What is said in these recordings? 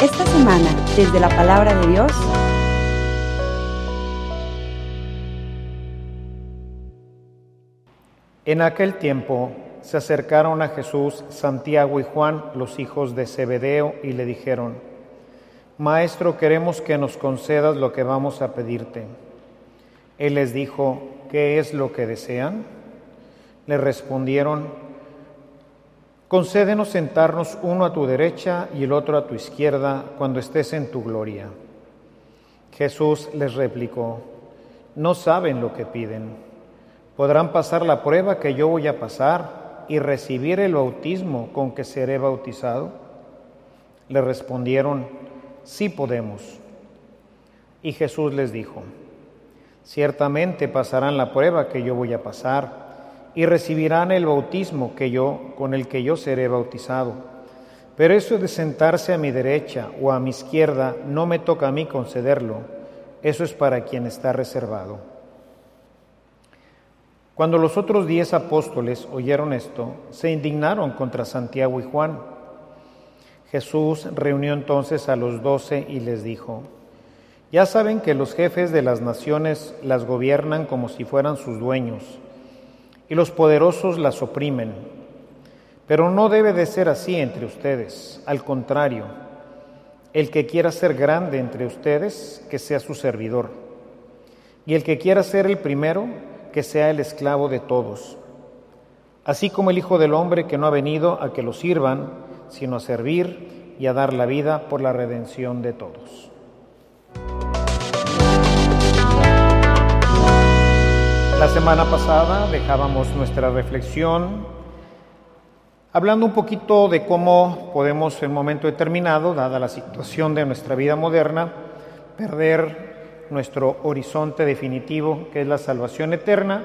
Esta semana, desde la palabra de Dios, En aquel tiempo se acercaron a Jesús Santiago y Juan, los hijos de Zebedeo, y le dijeron, Maestro, queremos que nos concedas lo que vamos a pedirte. Él les dijo, ¿qué es lo que desean? Le respondieron, concédenos sentarnos uno a tu derecha y el otro a tu izquierda cuando estés en tu gloria. Jesús les replicó, no saben lo que piden podrán pasar la prueba que yo voy a pasar y recibir el bautismo con que seré bautizado? Le respondieron, sí podemos. Y Jesús les dijo, ciertamente pasarán la prueba que yo voy a pasar y recibirán el bautismo que yo con el que yo seré bautizado. Pero eso de sentarse a mi derecha o a mi izquierda no me toca a mí concederlo. Eso es para quien está reservado. Cuando los otros diez apóstoles oyeron esto, se indignaron contra Santiago y Juan. Jesús reunió entonces a los doce y les dijo, ya saben que los jefes de las naciones las gobiernan como si fueran sus dueños, y los poderosos las oprimen. Pero no debe de ser así entre ustedes, al contrario, el que quiera ser grande entre ustedes, que sea su servidor, y el que quiera ser el primero, que sea el esclavo de todos, así como el Hijo del Hombre que no ha venido a que lo sirvan, sino a servir y a dar la vida por la redención de todos. La semana pasada dejábamos nuestra reflexión hablando un poquito de cómo podemos en momento determinado, dada la situación de nuestra vida moderna, perder nuestro horizonte definitivo, que es la salvación eterna,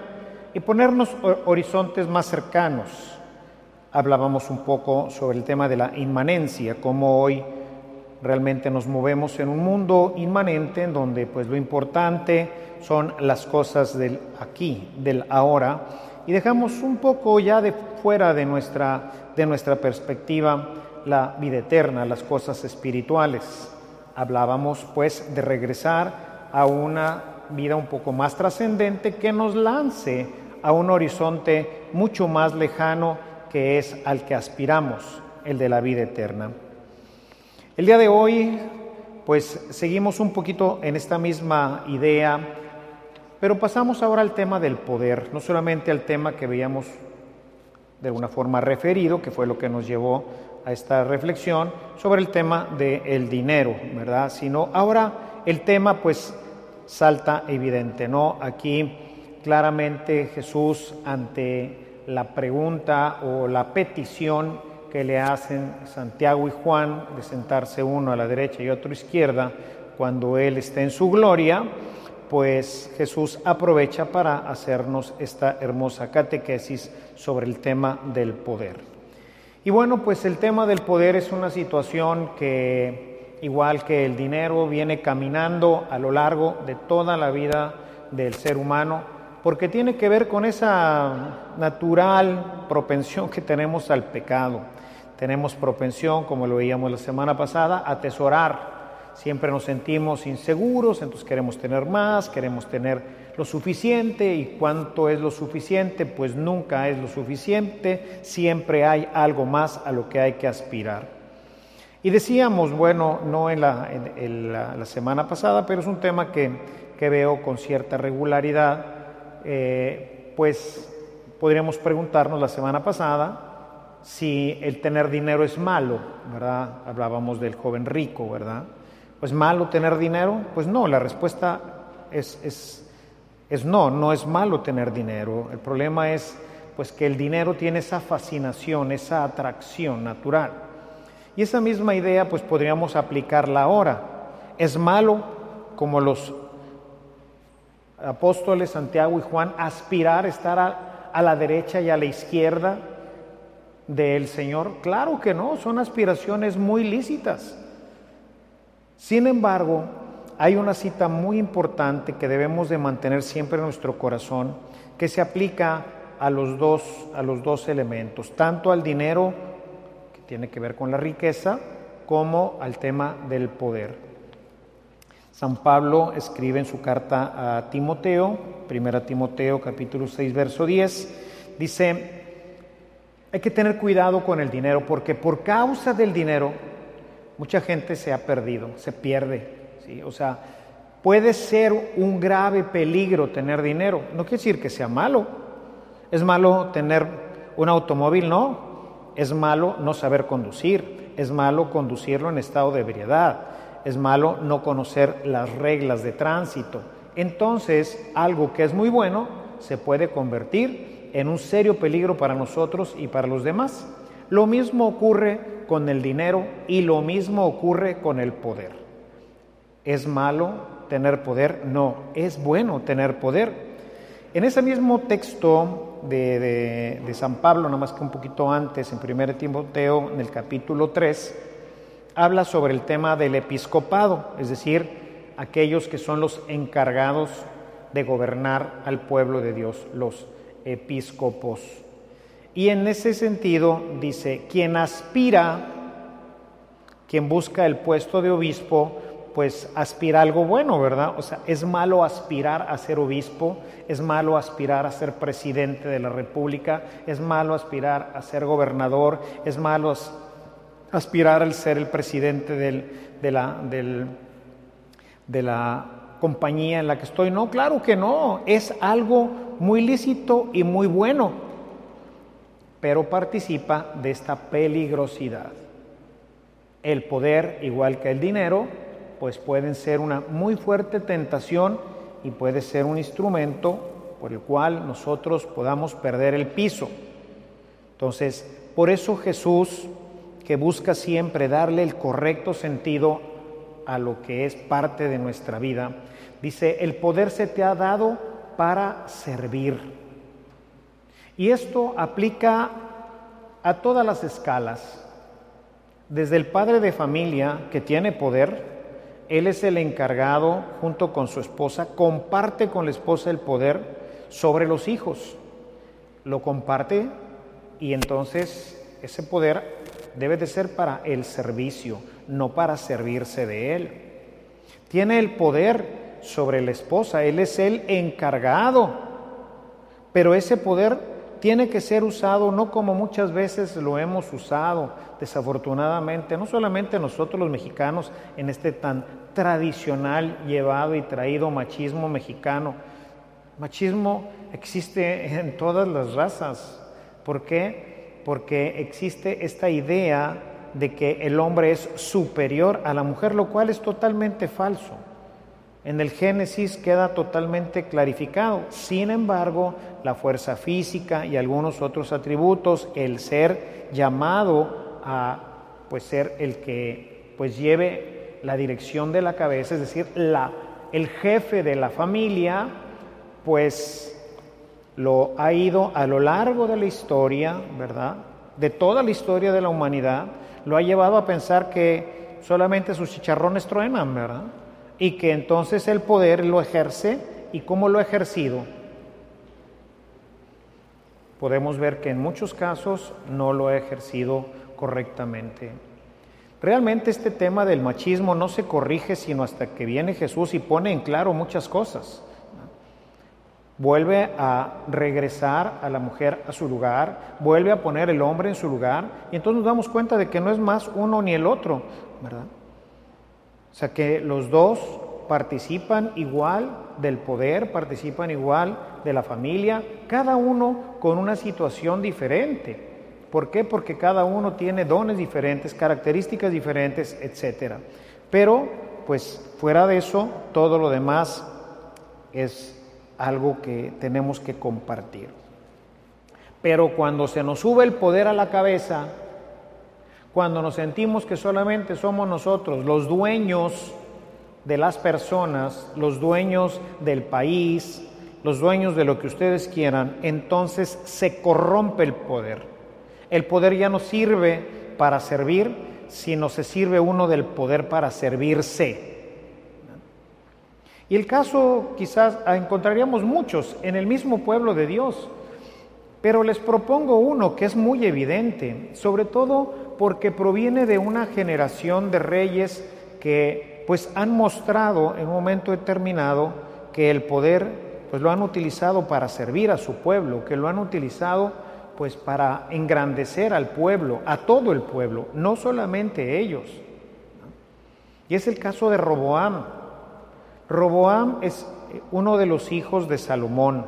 y ponernos horizontes más cercanos. Hablábamos un poco sobre el tema de la inmanencia, cómo hoy realmente nos movemos en un mundo inmanente en donde pues lo importante son las cosas del aquí, del ahora, y dejamos un poco ya de fuera de nuestra, de nuestra perspectiva la vida eterna, las cosas espirituales. Hablábamos pues de regresar a una vida un poco más trascendente que nos lance a un horizonte mucho más lejano que es al que aspiramos, el de la vida eterna. El día de hoy, pues seguimos un poquito en esta misma idea, pero pasamos ahora al tema del poder, no solamente al tema que veíamos de alguna forma referido, que fue lo que nos llevó a esta reflexión sobre el tema del dinero, ¿verdad? Sino ahora el tema pues salta evidente, ¿no? Aquí claramente Jesús ante la pregunta o la petición que le hacen Santiago y Juan de sentarse uno a la derecha y otro a la izquierda cuando Él está en su gloria, pues Jesús aprovecha para hacernos esta hermosa catequesis sobre el tema del poder. Y bueno, pues el tema del poder es una situación que, igual que el dinero, viene caminando a lo largo de toda la vida del ser humano, porque tiene que ver con esa natural propensión que tenemos al pecado. Tenemos propensión, como lo veíamos la semana pasada, a atesorar. Siempre nos sentimos inseguros, entonces queremos tener más, queremos tener lo suficiente y cuánto es lo suficiente, pues nunca es lo suficiente, siempre hay algo más a lo que hay que aspirar. Y decíamos, bueno, no en la, semana pasada, pero es un tema que, que veo con cierta regularidad, eh, pues podríamos preguntarnos la semana pasada si el tener dinero es malo, ¿verdad? Hablábamos del joven rico, ¿verdad? ¿Pues malo tener dinero? Pues no, la respuesta es, es es no, no es malo tener dinero. El problema es pues que el dinero tiene esa fascinación, esa atracción natural. Y esa misma idea pues podríamos aplicarla ahora. Es malo como los apóstoles Santiago y Juan aspirar a estar a, a la derecha y a la izquierda del Señor. Claro que no, son aspiraciones muy lícitas. Sin embargo, hay una cita muy importante que debemos de mantener siempre en nuestro corazón, que se aplica a los dos, a los dos elementos, tanto al dinero tiene que ver con la riqueza, como al tema del poder. San Pablo escribe en su carta a Timoteo, 1 Timoteo capítulo 6, verso 10, dice, hay que tener cuidado con el dinero porque por causa del dinero mucha gente se ha perdido, se pierde. ¿sí? O sea, puede ser un grave peligro tener dinero. No quiere decir que sea malo. Es malo tener un automóvil, no. Es malo no saber conducir. Es malo conducirlo en estado de ebriedad. Es malo no conocer las reglas de tránsito. Entonces, algo que es muy bueno se puede convertir en un serio peligro para nosotros y para los demás. Lo mismo ocurre con el dinero y lo mismo ocurre con el poder. ¿Es malo tener poder? No, es bueno tener poder. En ese mismo texto de, San Pablo, nada más que un poquito antes, en 1 Timoteo, en el capítulo 3, habla sobre el tema del episcopado, es decir, aquellos que son los encargados de gobernar al pueblo de Dios, los episcopos. Y en ese sentido dice, quien aspira, quien busca el puesto de obispo, pues aspira a algo bueno, ¿verdad? O sea, es malo aspirar a ser obispo, es malo aspirar a ser presidente de la República, es malo aspirar a ser gobernador, es malo aspirar al ser el presidente de, la, de la compañía en la que estoy. No, claro que no, es algo muy lícito y muy bueno pero participa de esta peligrosidad. El poder, igual que el dinero, pues pueden ser una muy fuerte tentación y puede ser un instrumento por el cual nosotros podamos perder el piso. Entonces, por eso Jesús, que busca siempre darle el correcto sentido a lo que es parte de nuestra vida, dice, el poder se te ha dado para servir. Y esto aplica a todas las escalas. Desde el padre de familia que tiene poder, él es el encargado, junto con su esposa, comparte con la esposa el poder sobre los hijos. Lo comparte y entonces ese poder debe de ser para el servicio, no para servirse de él. Tiene el poder sobre la esposa, él es el encargado, pero ese poder tiene que ser usado no como muchas veces lo hemos usado, desafortunadamente, no solamente nosotros los mexicanos en este tan tradicional, llevado y traído machismo mexicano. Machismo existe en todas las razas. ¿Por qué? Porque existe esta idea de que el hombre es superior a la mujer, lo cual es totalmente falso. En el Génesis queda totalmente clarificado. Sin embargo, la fuerza física y algunos otros atributos, el ser llamado a pues ser el que pues lleve la dirección de la cabeza, es decir, la, el jefe de la familia, pues lo ha ido a lo largo de la historia, ¿verdad? De toda la historia de la humanidad, lo ha llevado a pensar que solamente sus chicharrones truenan, ¿verdad? y que entonces el poder lo ejerce y cómo lo ha ejercido. Podemos ver que en muchos casos no lo ha ejercido correctamente. Realmente este tema del machismo no se corrige sino hasta que viene Jesús y pone en claro muchas cosas. Vuelve a regresar a la mujer a su lugar, vuelve a poner el hombre en su lugar y entonces nos damos cuenta de que no es más uno ni el otro, ¿verdad? O sea que los dos participan igual del poder, participan igual de la familia, cada uno con una situación diferente. ¿Por qué? Porque cada uno tiene dones diferentes, características diferentes, etc. Pero, pues fuera de eso, todo lo demás es algo que tenemos que compartir. Pero cuando se nos sube el poder a la cabeza, cuando nos sentimos que solamente somos nosotros los dueños de las personas, los dueños del país, los dueños de lo que ustedes quieran, entonces se corrompe el poder. El poder ya no sirve para servir, sino se sirve uno del poder para servirse. Y el caso quizás encontraríamos muchos en el mismo pueblo de Dios, pero les propongo uno que es muy evidente, sobre todo porque proviene de una generación de reyes que pues han mostrado en un momento determinado que el poder pues lo han utilizado para servir a su pueblo, que lo han utilizado pues para engrandecer al pueblo, a todo el pueblo, no solamente ellos. Y es el caso de Roboam. Roboam es uno de los hijos de Salomón,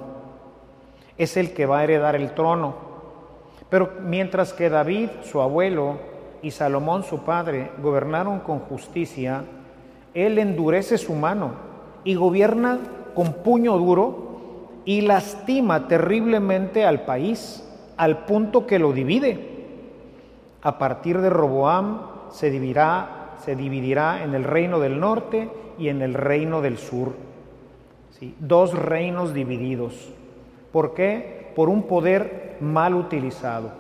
es el que va a heredar el trono. Pero mientras que David, su abuelo, y Salomón, su padre, gobernaron con justicia, él endurece su mano y gobierna con puño duro y lastima terriblemente al país al punto que lo divide. A partir de Roboam se dividirá, se dividirá en el reino del norte y en el reino del sur. ¿Sí? Dos reinos divididos. ¿Por qué? Por un poder mal utilizado.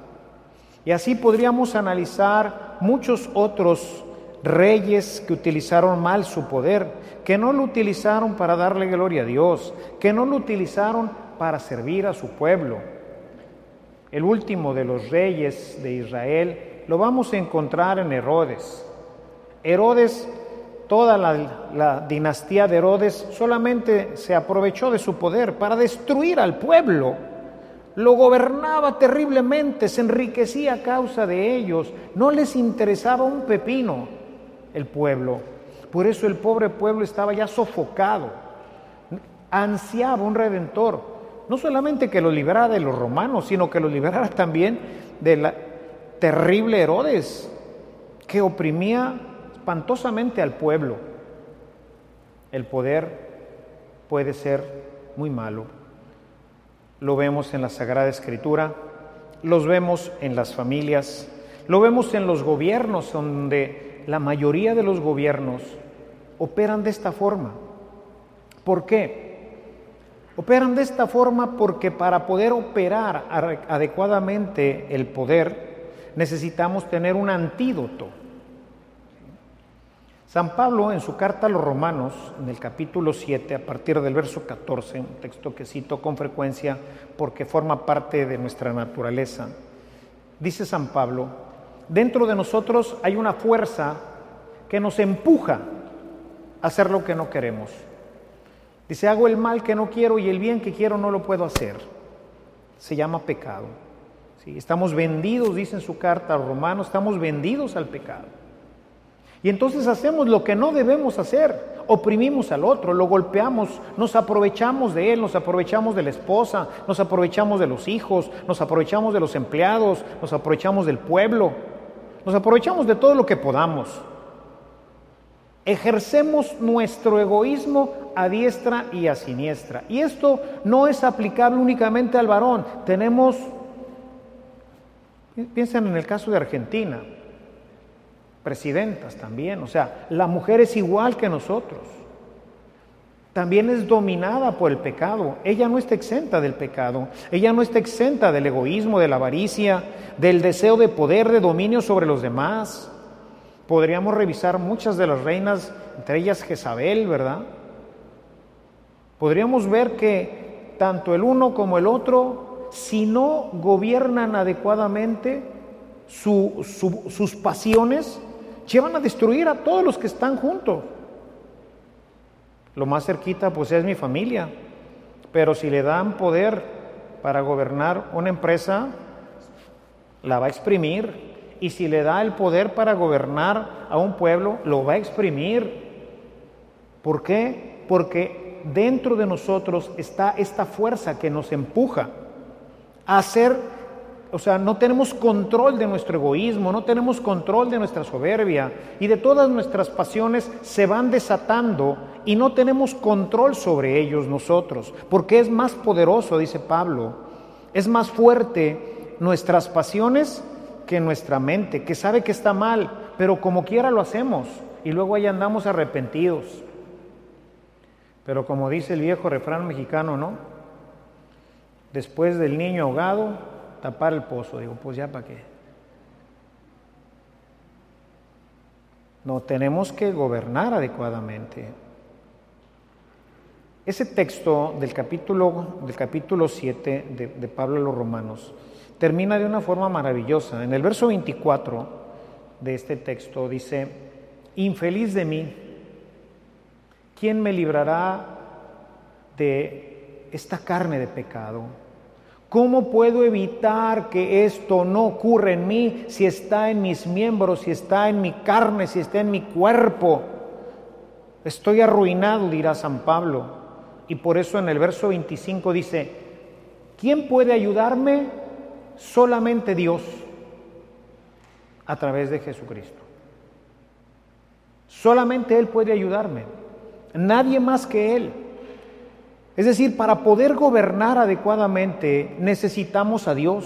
Y así podríamos analizar muchos otros reyes que utilizaron mal su poder, que no lo utilizaron para darle gloria a Dios, que no lo utilizaron para servir a su pueblo. El último de los reyes de Israel lo vamos a encontrar en Herodes. Herodes, toda la, dinastía de Herodes solamente se aprovechó de su poder para destruir al pueblo. Lo gobernaba terriblemente, se enriquecía a causa de ellos, no les interesaba un pepino el pueblo. Por eso el pobre pueblo estaba ya sofocado, ansiaba un redentor, no solamente que lo liberara de los romanos, sino que lo liberara también de la terrible Herodes, que oprimía espantosamente al pueblo. El poder puede ser muy malo. Lo vemos en la Sagrada Escritura, los vemos en las familias, lo vemos en los gobiernos donde la mayoría de los gobiernos operan de esta forma. ¿Por qué? Operan de esta forma porque para poder operar adecuadamente el poder necesitamos tener un antídoto. San Pablo en su carta a los romanos, en el capítulo 7, a partir del verso 14, un texto que cito con frecuencia porque forma parte de nuestra naturaleza, dice San Pablo, dentro de nosotros hay una fuerza que nos empuja a hacer lo que no queremos. Dice, hago el mal que no quiero y el bien que quiero no lo puedo hacer. Se llama pecado. ¿Sí? Estamos vendidos, dice en su carta a Romanos, estamos vendidos al pecado. Y entonces hacemos lo que no debemos hacer. Oprimimos al otro, lo golpeamos, nos aprovechamos de él, nos aprovechamos de la esposa, nos aprovechamos de los hijos, nos aprovechamos de los empleados, nos aprovechamos del pueblo. Nos aprovechamos de todo lo que podamos. Ejercemos nuestro egoísmo a diestra y a siniestra. Y esto no es aplicable únicamente al varón. Tenemos, piensen en el caso de Argentina, presidentas también. O sea, la mujer es igual que nosotros también es dominada por el pecado. Ella no está exenta del pecado. Ella no está exenta del egoísmo, de la avaricia, del deseo de poder, de dominio sobre los demás. Podríamos revisar muchas de las reinas, entre ellas Jezabel, ¿verdad? Podríamos ver que tanto el uno como el otro, si no gobiernan adecuadamente sus pasiones, llevan a destruir a todos los que están juntos. Lo más cerquita pues es mi familia. Pero si le dan poder para gobernar una empresa, la va a exprimir. Y si le da el poder para gobernar a un pueblo, lo va a exprimir. ¿Por qué? Porque dentro de nosotros está esta fuerza que nos empuja a hacer o sea, no tenemos control de nuestro egoísmo, no tenemos control de nuestra soberbia y de todas nuestras pasiones se van desatando y no tenemos control sobre ellos nosotros, porque es más poderoso, dice Pablo, es más fuerte nuestras pasiones que nuestra mente, que sabe que está mal, pero como quiera lo hacemos y luego ahí andamos arrepentidos. Pero como dice el viejo refrán mexicano, ¿no? Después del niño ahogado, tapar el pozo. Digo, pues ya para qué. No, tenemos que gobernar adecuadamente. Ese texto del capítulo, del capítulo 7 de, de Pablo a los Romanos termina de una forma maravillosa. En el verso 24 de este texto dice, infeliz de mí, ¿quién me librará de esta carne de pecado? ¿Cómo puedo evitar que esto no ocurra en mí si está en mis miembros, si está en mi carne, si está en mi cuerpo? Estoy arruinado, dirá San Pablo. Y por eso en el verso 25 dice, ¿quién puede ayudarme? Solamente Dios a través de Jesucristo. Solamente Él puede ayudarme, nadie más que Él. Es decir, para poder gobernar adecuadamente necesitamos a Dios.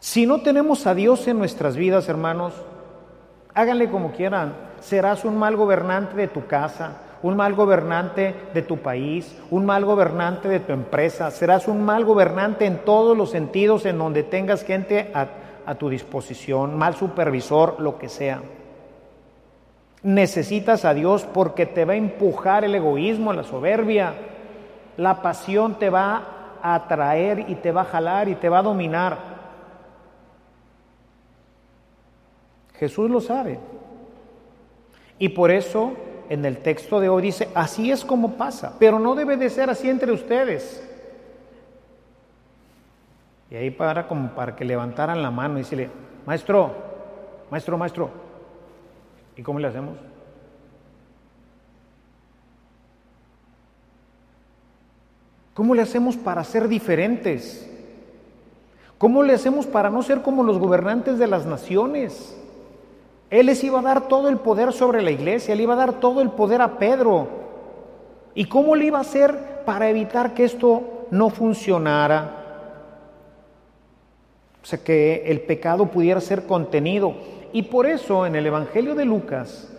Si no tenemos a Dios en nuestras vidas, hermanos, háganle como quieran. Serás un mal gobernante de tu casa, un mal gobernante de tu país, un mal gobernante de tu empresa. Serás un mal gobernante en todos los sentidos en donde tengas gente a, tu disposición, mal supervisor, lo que sea. Necesitas a Dios porque te va a empujar el egoísmo, la soberbia. La pasión te va a atraer y te va a jalar y te va a dominar. Jesús lo sabe. Y por eso en el texto de hoy dice, así es como pasa, pero no debe de ser así entre ustedes. Y ahí para como para que levantaran la mano y decirle, maestro, maestro, maestro, ¿Y cómo le hacemos? ¿Cómo le hacemos para ser diferentes? ¿Cómo le hacemos para no ser como los gobernantes de las naciones? Él les iba a dar todo el poder sobre la iglesia, le iba a dar todo el poder a Pedro. ¿Y cómo le iba a hacer para evitar que esto no funcionara? O sea, que el pecado pudiera ser contenido. Y por eso en el Evangelio de Lucas,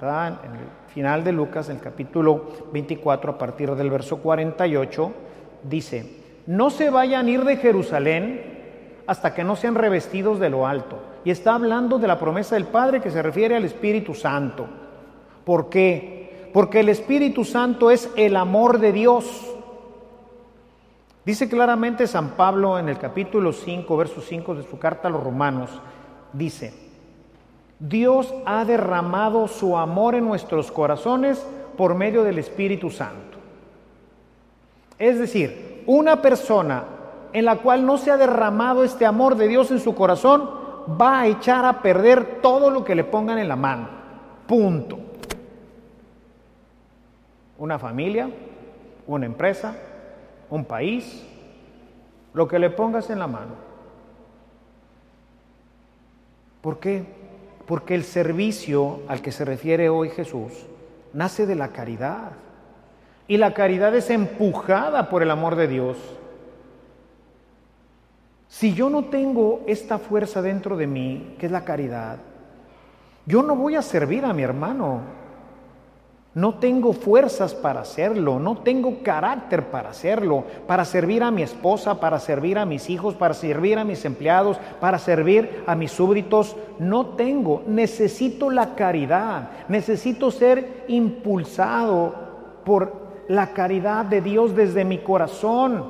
¿verdad? en el final de Lucas, en el capítulo 24, a partir del verso 48, dice, no se vayan a ir de Jerusalén hasta que no sean revestidos de lo alto. Y está hablando de la promesa del Padre que se refiere al Espíritu Santo. ¿Por qué? Porque el Espíritu Santo es el amor de Dios. Dice claramente San Pablo en el capítulo 5, verso 5 de su carta a los romanos, dice, Dios ha derramado su amor en nuestros corazones por medio del Espíritu Santo. Es decir, una persona en la cual no se ha derramado este amor de Dios en su corazón va a echar a perder todo lo que le pongan en la mano. Punto. Una familia, una empresa, un país, lo que le pongas en la mano. ¿Por qué? Porque el servicio al que se refiere hoy Jesús nace de la caridad. Y la caridad es empujada por el amor de Dios. Si yo no tengo esta fuerza dentro de mí, que es la caridad, yo no voy a servir a mi hermano. No tengo fuerzas para hacerlo, no tengo carácter para hacerlo, para servir a mi esposa, para servir a mis hijos, para servir a mis empleados, para servir a mis súbditos. No tengo, necesito la caridad, necesito ser impulsado por la caridad de Dios desde mi corazón,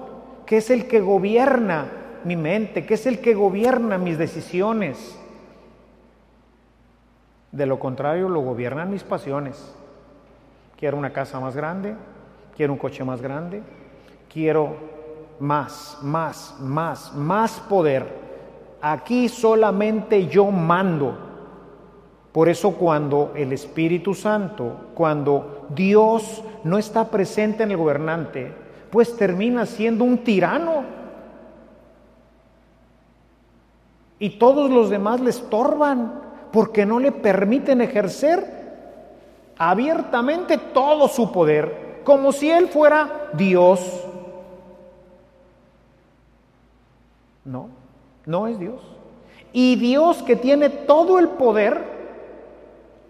que es el que gobierna mi mente, que es el que gobierna mis decisiones. De lo contrario, lo gobiernan mis pasiones Quiero una casa más grande, quiero un coche más grande, quiero más, más, más, más poder. Aquí solamente yo mando. Por eso cuando el Espíritu Santo, cuando Dios no está presente en el gobernante, pues termina siendo un tirano. Y todos los demás le estorban porque no le permiten ejercer abiertamente todo su poder, como si Él fuera Dios. No, no es Dios. Y Dios que tiene todo el poder,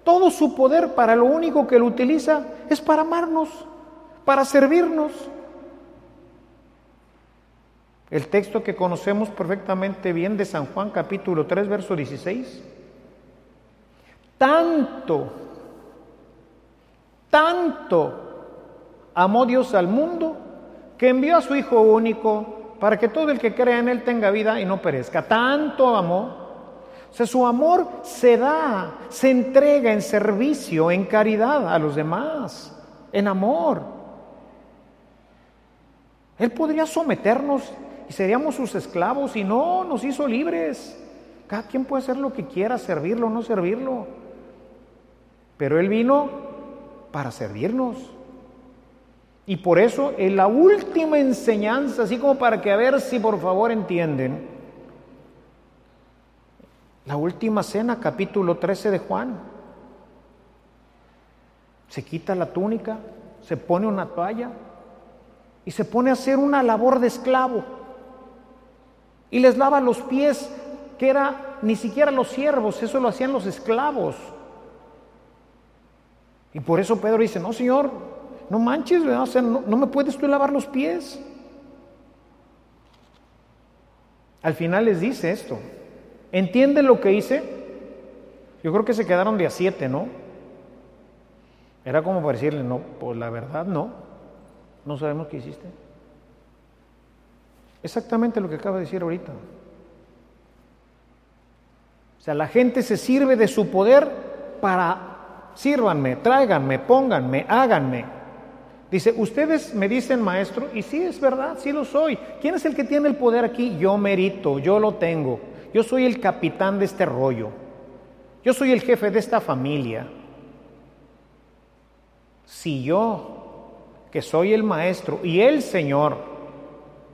todo su poder para lo único que lo utiliza es para amarnos, para servirnos. El texto que conocemos perfectamente bien de San Juan capítulo 3, verso 16. Tanto tanto amó Dios al mundo que envió a su Hijo único para que todo el que crea en Él tenga vida y no perezca. Tanto amó. O sea, su amor se da, se entrega en servicio, en caridad a los demás, en amor. Él podría someternos y seríamos sus esclavos y no, nos hizo libres. Cada quien puede hacer lo que quiera, servirlo o no servirlo. Pero Él vino para servirnos. Y por eso en la última enseñanza, así como para que a ver si por favor entienden, la última cena, capítulo 13 de Juan, se quita la túnica, se pone una toalla y se pone a hacer una labor de esclavo. Y les lava los pies, que era ni siquiera los siervos, eso lo hacían los esclavos. Y por eso Pedro dice, no, Señor, no manches, no, no me puedes tú lavar los pies. Al final les dice esto, ¿entienden lo que hice? Yo creo que se quedaron de a siete, ¿no? Era como para decirle, no, pues la verdad no, no sabemos qué hiciste. Exactamente lo que acaba de decir ahorita. O sea, la gente se sirve de su poder para sírvanme, tráiganme, pónganme, háganme. Dice, ustedes me dicen maestro, y sí es verdad, sí lo soy. ¿Quién es el que tiene el poder aquí? Yo merito, yo lo tengo. Yo soy el capitán de este rollo. Yo soy el jefe de esta familia. Si yo, que soy el maestro y el Señor,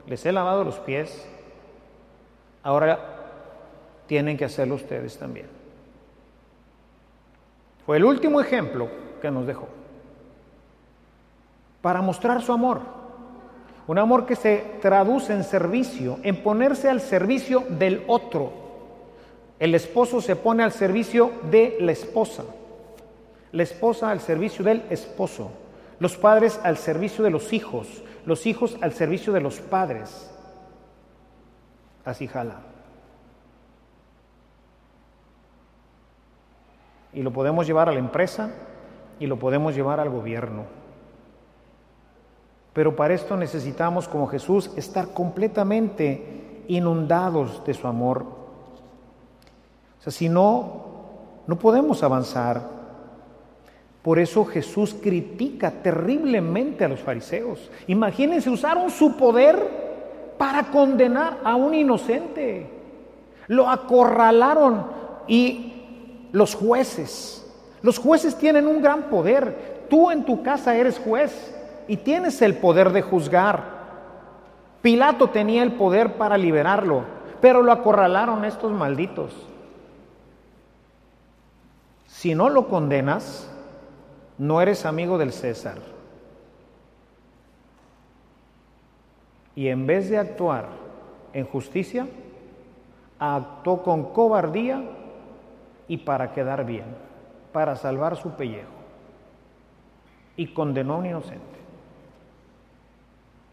les he lavado los pies, ahora tienen que hacerlo ustedes también. El último ejemplo que nos dejó para mostrar su amor. Un amor que se traduce en servicio, en ponerse al servicio del otro. El esposo se pone al servicio de la esposa, la esposa al servicio del esposo, los padres al servicio de los hijos, los hijos al servicio de los padres. Así jala. Y lo podemos llevar a la empresa y lo podemos llevar al gobierno. Pero para esto necesitamos, como Jesús, estar completamente inundados de su amor. O sea, si no, no podemos avanzar. Por eso Jesús critica terriblemente a los fariseos. Imagínense, usaron su poder para condenar a un inocente. Lo acorralaron y los jueces. Los jueces tienen un gran poder. Tú en tu casa eres juez y tienes el poder de juzgar. Pilato tenía el poder para liberarlo, pero lo acorralaron estos malditos. Si no lo condenas, no eres amigo del César. Y en vez de actuar en justicia, actuó con cobardía y para quedar bien, para salvar su pellejo. Y condenó a un inocente.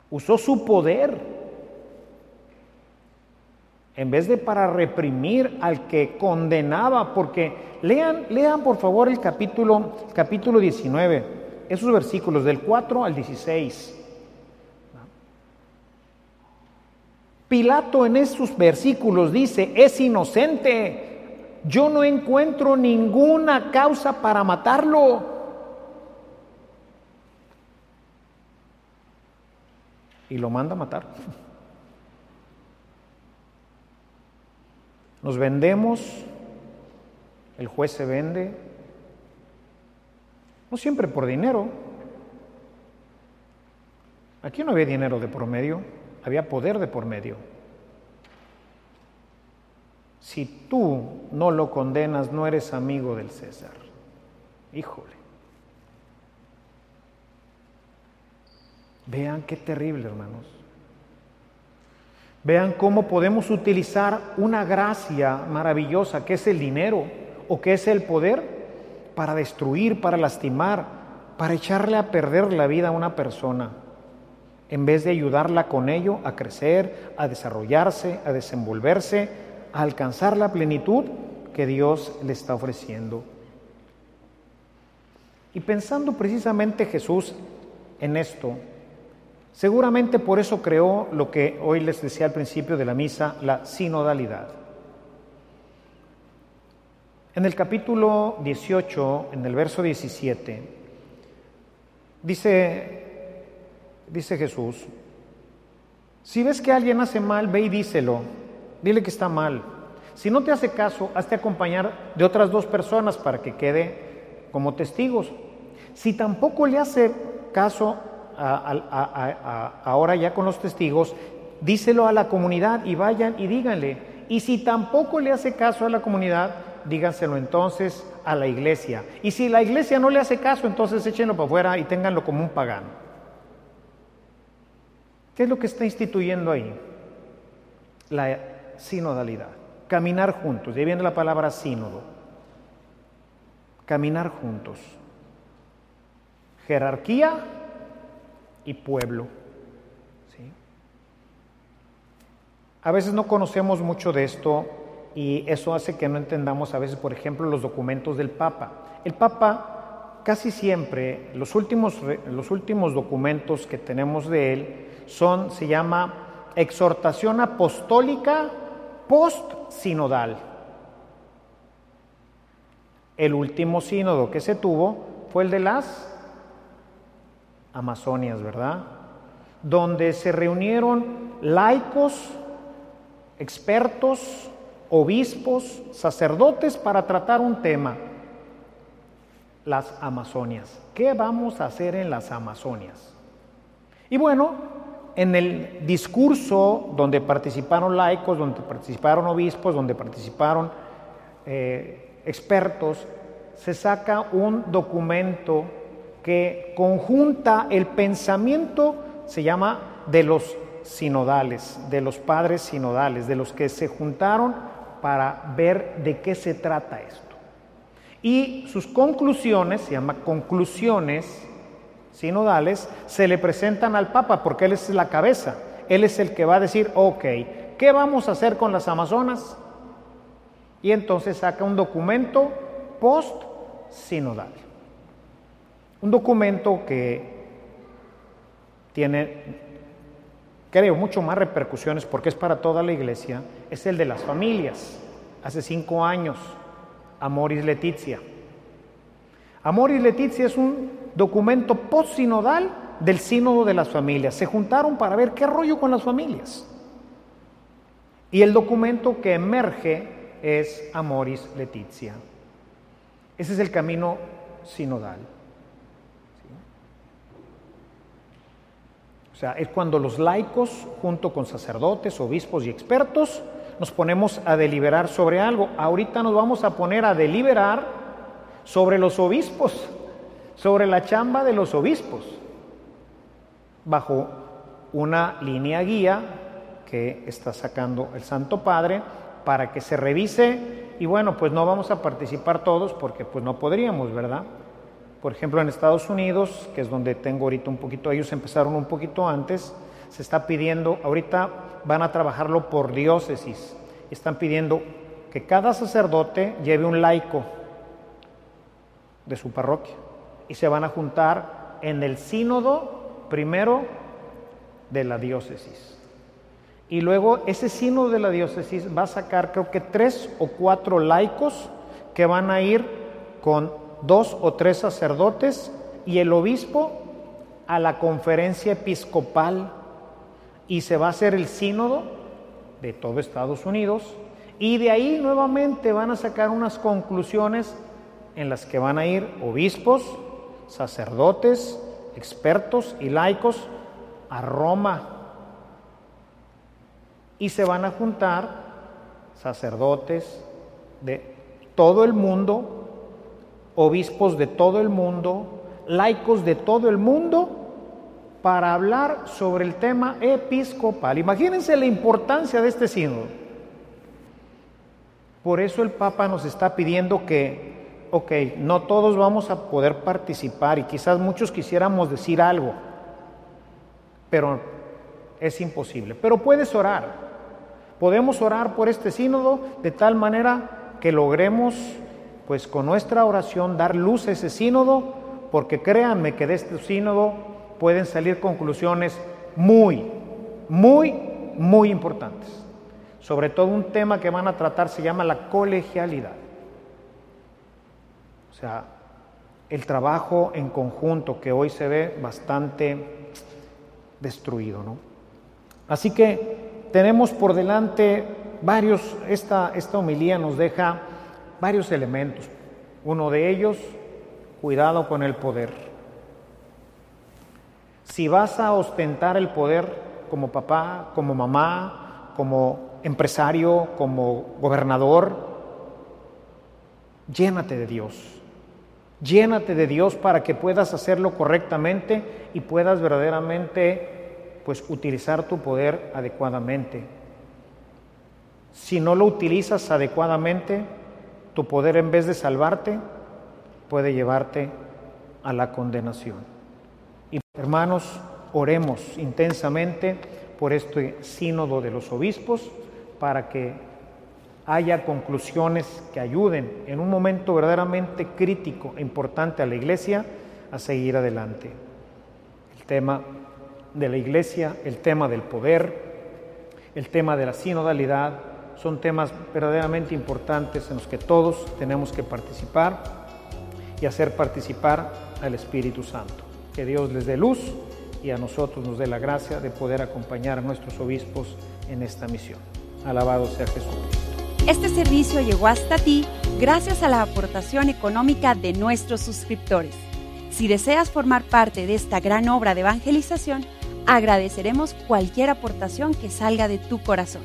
Usó su poder en vez de para reprimir al que condenaba, porque lean, lean por favor el capítulo, capítulo 19, esos versículos del 4 al 16. Pilato en esos versículos dice, es inocente, yo no encuentro ninguna causa para matarlo. Y lo manda a matar. Nos vendemos, el juez se vende, no siempre por dinero. Aquí no había dinero de por medio, había poder de por medio. Si tú no lo condenas, no eres amigo del César. Híjole. Vean qué terrible, hermanos. Vean cómo podemos utilizar una gracia maravillosa que es el dinero o que es el poder para destruir, para lastimar, para echarle a perder la vida a una persona, en vez de ayudarla con ello a crecer, a desarrollarse, a desenvolverse alcanzar la plenitud que Dios le está ofreciendo. Y pensando precisamente Jesús en esto, seguramente por eso creó lo que hoy les decía al principio de la misa, la sinodalidad. En el capítulo 18, en el verso 17, dice, dice Jesús, si ves que alguien hace mal, ve y díselo, dile que está mal. Si no te hace caso, hazte acompañar de otras dos personas para que quede como testigos. Si tampoco le hace caso ahora ya con los testigos, díselo a la comunidad y vayan y díganle. Y si tampoco le hace caso a la comunidad, díganselo entonces a la iglesia. Y si la iglesia no le hace caso, entonces échenlo para afuera y ténganlo como un pagano. ¿Qué es lo que está instituyendo ahí? La sinodalidad. Caminar juntos. De ahí viene la palabra sínodo. Caminar juntos. Jerarquía y pueblo. A veces no conocemos mucho de esto y eso hace que no entendamos a veces, por ejemplo, los documentos del Papa. El Papa casi siempre, los últimos, los últimos documentos que tenemos de él son, se llama exhortación apostólica post-sinodal. El último sínodo que se tuvo fue el de las Amazonias, ¿verdad? Donde se reunieron laicos, expertos, obispos, sacerdotes para tratar un tema, las Amazonias. ¿Qué vamos a hacer en las Amazonias? Y bueno, en el discurso donde participaron laicos, donde participaron obispos, donde participaron eh, expertos, se saca un documento que conjunta el pensamiento, se llama de los sinodales, de los padres sinodales, de los que se juntaron para ver de qué se trata esto. Y sus conclusiones, se llama conclusiones sinodales, se le presentan al Papa porque él es la cabeza, él es el que va a decir, ok, ¿qué vamos a hacer con las Amazonas? Y entonces saca un documento post-sinodal. Un documento que tiene creo, mucho más repercusiones porque es para toda la iglesia, es el de las familias. Hace cinco años, Amoris Letizia. Amoris Letizia es un documento post-sinodal del sínodo de las familias. Se juntaron para ver qué rollo con las familias. Y el documento que emerge es Amoris Letizia. Ese es el camino sinodal. O sea, es cuando los laicos, junto con sacerdotes, obispos y expertos, nos ponemos a deliberar sobre algo. Ahorita nos vamos a poner a deliberar sobre los obispos, sobre la chamba de los obispos, bajo una línea guía que está sacando el Santo Padre para que se revise y bueno, pues no vamos a participar todos porque pues no podríamos, ¿verdad? Por ejemplo, en Estados Unidos, que es donde tengo ahorita un poquito, ellos empezaron un poquito antes, se está pidiendo, ahorita van a trabajarlo por diócesis, están pidiendo que cada sacerdote lleve un laico de su parroquia. Y se van a juntar en el sínodo primero de la diócesis. Y luego ese sínodo de la diócesis va a sacar creo que tres o cuatro laicos que van a ir con dos o tres sacerdotes y el obispo a la conferencia episcopal. Y se va a hacer el sínodo de todo Estados Unidos. Y de ahí nuevamente van a sacar unas conclusiones en las que van a ir obispos, sacerdotes, expertos y laicos a Roma y se van a juntar sacerdotes de todo el mundo obispos de todo el mundo, laicos de todo el mundo, para hablar sobre el tema episcopal. Imagínense la importancia de este sínodo. Por eso el Papa nos está pidiendo que, ok, no todos vamos a poder participar y quizás muchos quisiéramos decir algo, pero es imposible. Pero puedes orar. Podemos orar por este sínodo de tal manera que logremos pues con nuestra oración dar luz a ese sínodo, porque créanme que de este sínodo pueden salir conclusiones muy, muy, muy importantes. Sobre todo un tema que van a tratar se llama la colegialidad. O sea, el trabajo en conjunto que hoy se ve bastante destruido, ¿no? Así que tenemos por delante varios, esta, esta homilía nos deja varios elementos. Uno de ellos, cuidado con el poder. Si vas a ostentar el poder como papá, como mamá, como empresario, como gobernador, llénate de Dios. Llénate de Dios para que puedas hacerlo correctamente y puedas verdaderamente pues utilizar tu poder adecuadamente. Si no lo utilizas adecuadamente, tu poder en vez de salvarte puede llevarte a la condenación. Y hermanos, oremos intensamente por este sínodo de los obispos para que haya conclusiones que ayuden en un momento verdaderamente crítico e importante a la Iglesia a seguir adelante. El tema de la Iglesia, el tema del poder, el tema de la sinodalidad, son temas verdaderamente importantes en los que todos tenemos que participar y hacer participar al Espíritu Santo. Que Dios les dé luz y a nosotros nos dé la gracia de poder acompañar a nuestros obispos en esta misión. Alabado sea Jesucristo. Este servicio llegó hasta ti gracias a la aportación económica de nuestros suscriptores. Si deseas formar parte de esta gran obra de evangelización, agradeceremos cualquier aportación que salga de tu corazón.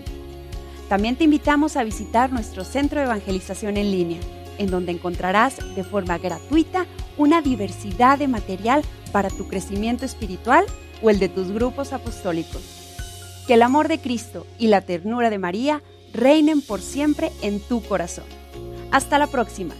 También te invitamos a visitar nuestro centro de evangelización en línea, en donde encontrarás de forma gratuita una diversidad de material para tu crecimiento espiritual o el de tus grupos apostólicos. Que el amor de Cristo y la ternura de María reinen por siempre en tu corazón. Hasta la próxima.